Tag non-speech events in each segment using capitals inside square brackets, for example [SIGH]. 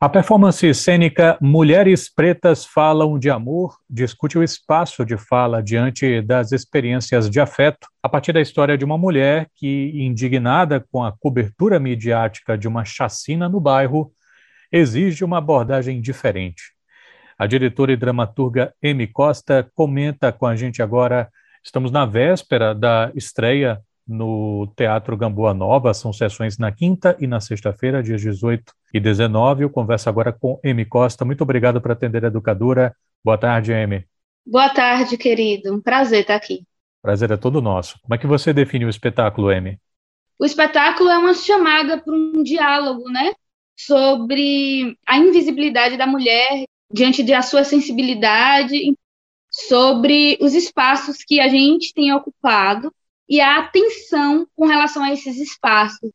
A performance cênica Mulheres Pretas Falam de Amor discute o espaço de fala diante das experiências de afeto a partir da história de uma mulher que, indignada com a cobertura midiática de uma chacina no bairro, exige uma abordagem diferente. A diretora e dramaturga Amy Costa comenta com a gente agora. Estamos na véspera da estreia no Teatro Gamboa Nova. São sessões na quinta e na sexta-feira, dias 18 e 19. Eu converso agora com Amy Costa. Muito obrigado por atender a educadora. Boa tarde, Amy. Boa tarde, querido. Um prazer estar aqui. Prazer é todo nosso. Como é que você define o espetáculo, Amy? O espetáculo é uma chamada para um diálogo, né? Sobre a invisibilidade da mulher diante da sua sensibilidade, sobre os espaços que a gente tem ocupado e a atenção com relação a esses espaços.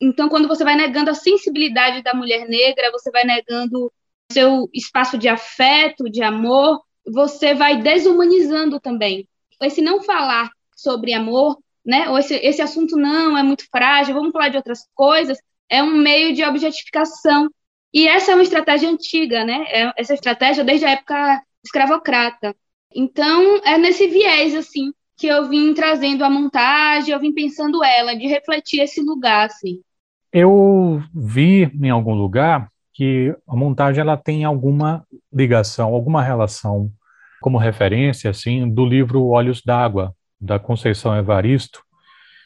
Então, quando você vai negando a sensibilidade da mulher negra, você vai negando seu espaço de afeto, de amor, você vai desumanizando também. Esse não falar sobre amor, né? Ou esse, esse assunto não é muito frágil, vamos falar de outras coisas, é um meio de objetificação. E essa é uma estratégia antiga, né? É essa estratégia desde a época escravocrata. Então, é nesse viés, assim, que eu vim trazendo a montagem, eu vim pensando ela, de refletir esse lugar, assim. Eu vi em algum lugar que a montagem ela tem alguma ligação, alguma relação como referência, assim, do livro Olhos d'Água, da Conceição Evaristo.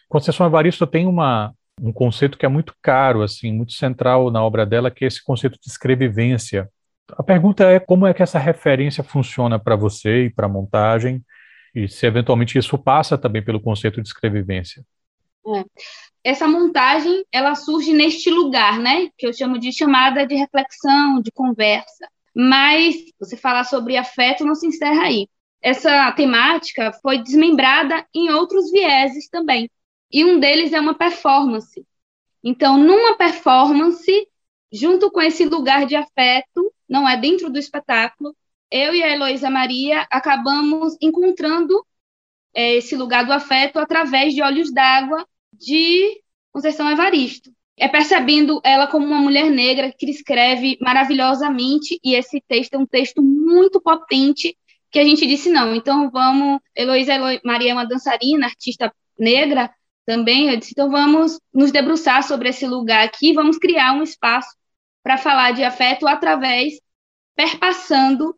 Conceição Evaristo tem uma, um conceito que é muito caro, assim, muito central na obra dela, que é esse conceito de escrevivência. A pergunta é como é que essa referência funciona para você e para a montagem, e se eventualmente isso passa também pelo conceito de escrevivência. É. Essa montagem, ela surge neste lugar, né, que eu chamo de chamada de reflexão, de conversa. Mas você falar sobre afeto não se encerra aí. Essa temática foi desmembrada em outros vieses também. E um deles é uma performance. Então, numa performance, junto com esse lugar de afeto, não é dentro do espetáculo, eu e a Heloísa Maria acabamos encontrando é, esse lugar do afeto através de Olhos d'Água de Conceição Evaristo. É percebendo ela como uma mulher negra que escreve maravilhosamente, e esse texto é um texto muito potente, que a gente disse, não, então vamos, Heloísa Maria é uma dançarina, artista negra também, eu disse, então vamos nos debruçar sobre esse lugar aqui, vamos criar um espaço para falar de afeto através, perpassando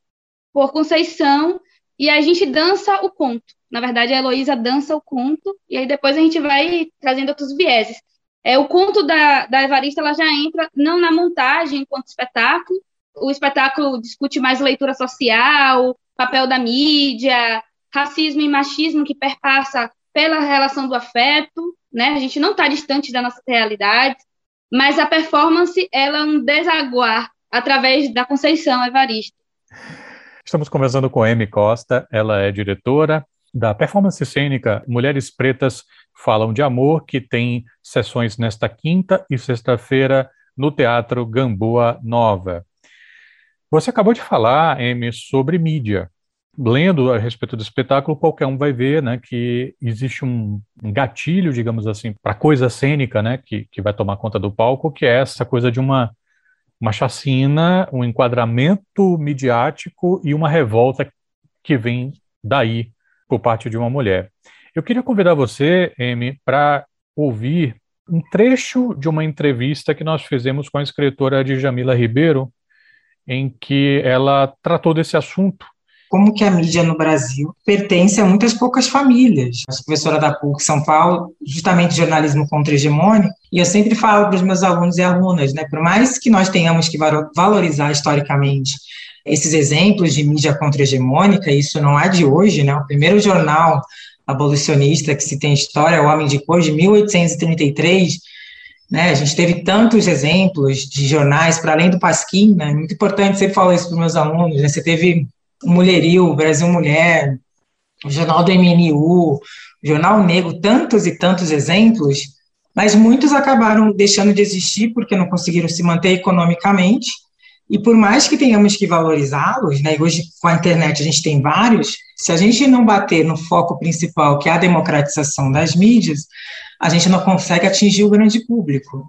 por Conceição, e a gente dança o conto. Na verdade, a Heloísa dança o conto, e aí depois a gente vai trazendo outros vieses. É, o conto da, da Evarista ela já entra não na montagem enquanto espetáculo, o espetáculo discute mais leitura social, papel da mídia, racismo e machismo que perpassa pela relação do afeto, né? A gente não está distante da nossa realidade, mas a performance ela é um desaguar através da Conceição Evarista. Estamos conversando com Amy Costa, ela é diretora da performance cênica Mulheres Pretas Falam de Amor, que tem sessões nesta quinta e sexta-feira no Teatro Gamboa Nova. Você acabou de falar, Amy, sobre mídia. Lendo a respeito do espetáculo, qualquer um vai ver né, que existe um gatilho, digamos assim, para coisa cênica né, que, que vai tomar conta do palco, que é essa coisa de uma uma chacina, um enquadramento midiático e uma revolta que vem daí por parte de uma mulher. Eu queria convidar você, Amy, para ouvir um trecho de uma entrevista que nós fizemos com a escritora Djamila Ribeiro, em que ela tratou desse assunto como que a mídia no Brasil pertence a muitas poucas famílias. Eu sou professora da PUC São Paulo, justamente jornalismo contra-hegemônico, e eu sempre falo para os meus alunos e alunas, né, por mais que nós tenhamos que valorizar historicamente esses exemplos de mídia contra-hegemônica, isso não é de hoje, né, o primeiro jornal abolicionista que se tem história é o Homem de Cor, de 1833, né, a gente teve tantos exemplos de jornais, para além do Pasquim, né, muito importante, sempre falo isso para os meus alunos, né, você teve Mulheril, Brasil Mulher, o Jornal do MNU, Jornal Negro, tantos e tantos exemplos, mas muitos acabaram deixando de existir porque não conseguiram se manter economicamente, e por mais que tenhamos que valorizá-los, né, hoje com a internet a gente tem vários, se a gente não bater no foco principal, que é a democratização das mídias, a gente não consegue atingir o grande público.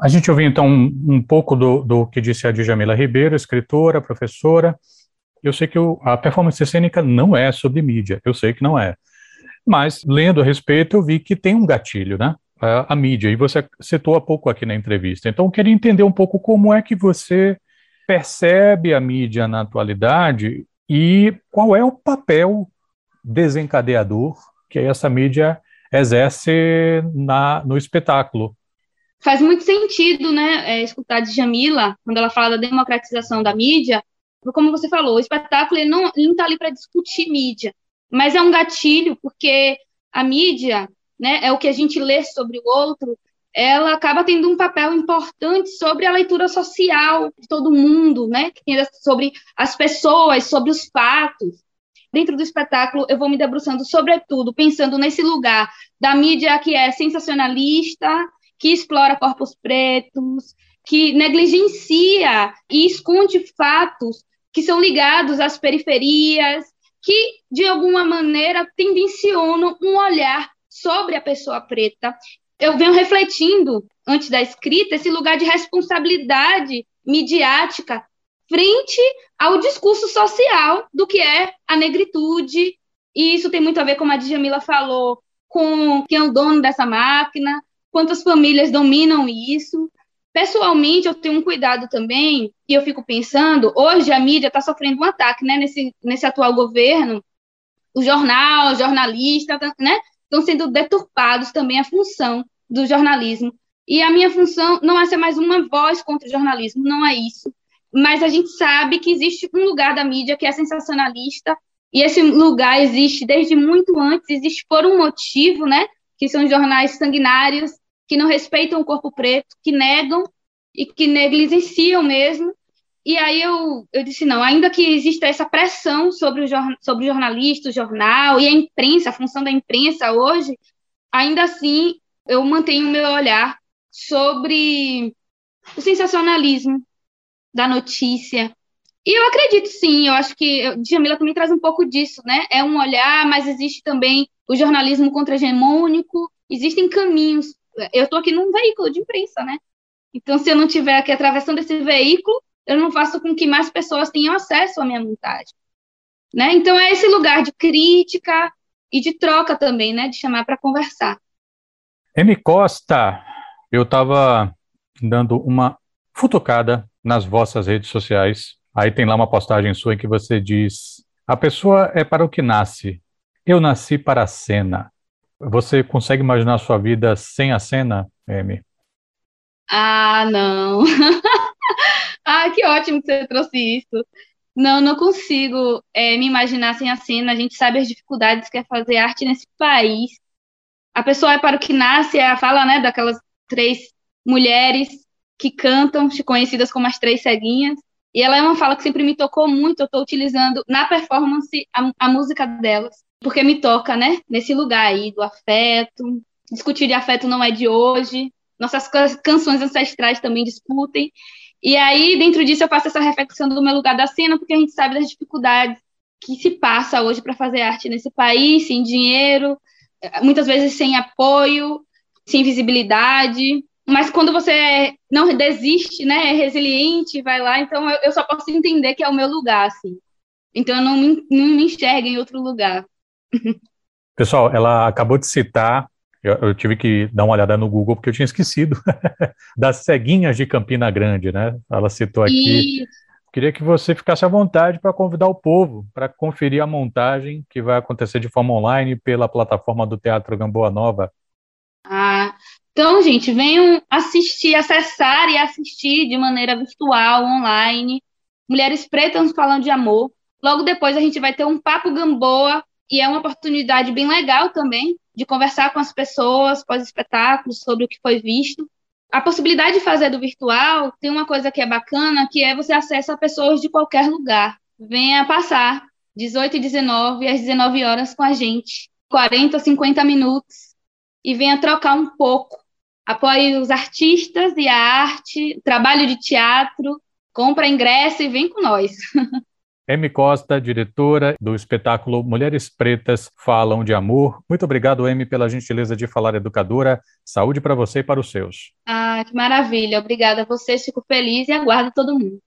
A gente ouviu então um, um pouco do, do, que disse a Djamila Ribeiro, escritora, professora. Eu sei que o, a performance cênica não é sobre mídia, eu sei que não é. Mas, lendo a respeito, eu vi que tem um gatilho, né? A, a mídia, e você citou há pouco aqui na entrevista. Então, eu queria entender um pouco como é que você percebe a mídia na atualidade e qual é o papel desencadeador que essa mídia exerce na, no espetáculo. Faz muito sentido, né, é, escutar de Jamila, quando ela fala da democratização da mídia, como você falou, o espetáculo ele não está ali para discutir mídia, mas é um gatilho, porque a mídia, né, é o que a gente lê sobre o outro, ela acaba tendo um papel importante sobre a leitura social de todo mundo, né, sobre as pessoas, sobre os fatos. Dentro do espetáculo, eu vou me debruçando, sobretudo, pensando nesse lugar da mídia que é sensacionalista, que explora corpos pretos, que negligencia e esconde fatos que são ligados às periferias, que, de alguma maneira, tendencionam um olhar sobre a pessoa preta. Eu venho refletindo, antes da escrita, esse lugar de responsabilidade midiática frente ao discurso social do que é a negritude, e isso tem muito a ver, como a Djamila falou, com quem é o dono dessa máquina, quantas famílias dominam isso. Pessoalmente, eu tenho um cuidado também, e eu fico pensando, hoje a mídia está sofrendo um ataque, né, nesse, nesse atual governo, o jornal, o jornalista, né, estão sendo deturpados também a função do jornalismo. E a minha função não é ser mais uma voz contra o jornalismo, não é isso. Mas a gente sabe que existe um lugar da mídia que é sensacionalista, e esse lugar existe desde muito antes, existe por um motivo, né? Que são jornais sanguinários, que não respeitam o corpo preto, que negam e que negligenciam mesmo. E aí eu, eu disse, não, ainda que exista essa pressão sobre o, sobre o jornalista, o jornal e a imprensa, a função da imprensa hoje, ainda assim eu mantenho o meu olhar sobre o sensacionalismo da notícia. E eu acredito sim, eu acho que Djamila também traz um pouco disso, né? É um olhar, mas existe também o jornalismo contra-hegemônico, existem caminhos eu estou aqui num veículo de imprensa, né? Então, se eu não estiver aqui atravessando esse veículo, eu não faço com que mais pessoas tenham acesso à minha montagem. Né? Então, é esse lugar de crítica e de troca também, né? De chamar para conversar. M. Costa, eu estava dando uma futucada nas vossas redes sociais. Aí tem lá uma postagem sua em que você diz: A pessoa é para o que nasce. Eu nasci para a cena. Você consegue imaginar a sua vida sem a cena, Amy? Ah, não. [LAUGHS] ah, que ótimo que você trouxe isso. Não, não consigo é, me imaginar sem a cena. A gente sabe as dificuldades que é fazer arte nesse país. A pessoa é para o que nasce, é a fala né, daquelas três mulheres que cantam, conhecidas como as três ceguinhas. E ela é uma fala que sempre me tocou muito. Eu estou utilizando na performance a, a música delas porque me toca, né? Nesse lugar aí do afeto. Discutir de afeto não é de hoje. Nossas canções ancestrais também discutem. E aí, dentro disso, eu faço essa reflexão do meu lugar da cena, porque a gente sabe das dificuldades que se passa hoje para fazer arte nesse país, sem dinheiro, muitas vezes sem apoio, sem visibilidade. Mas quando você não desiste, né, é resiliente, vai lá, então eu, só posso entender que é o meu lugar, assim. Então eu não me, não me enxergo em outro lugar. [LAUGHS] Pessoal, ela acabou de citar, eu, eu, tive que dar uma olhada no Google porque eu tinha esquecido, [LAUGHS] das ceguinhas de Campina Grande, né? Ela citou aqui. Queria que você ficasse à vontade para convidar o povo para conferir a montagem que vai acontecer de forma online pela plataforma do Teatro Gamboa Nova. Ah, então, gente, venham assistir, acessar e assistir de maneira virtual, online. Mulheres Pretas falando de amor. Logo depois a gente vai ter um papo Gamboa e é uma oportunidade bem legal também de conversar com as pessoas pós-espetáculo sobre o que foi visto. A possibilidade de fazer do virtual tem uma coisa que é bacana, que é você acessa pessoas de qualquer lugar. Venha passar 18 e 19 às 19 horas com a gente, 40, 50 minutos, e venha trocar um pouco. Apoie os artistas e a arte, trabalho de teatro, compra ingresso e vem com nós. [LAUGHS] M. Costa, diretora do espetáculo Mulheres Pretas Falam de Amor. Muito obrigado, M, pela gentileza de falar educadora. Saúde para você e para os seus. Ah, que maravilha. Obrigada a vocês, fico feliz e aguardo todo mundo.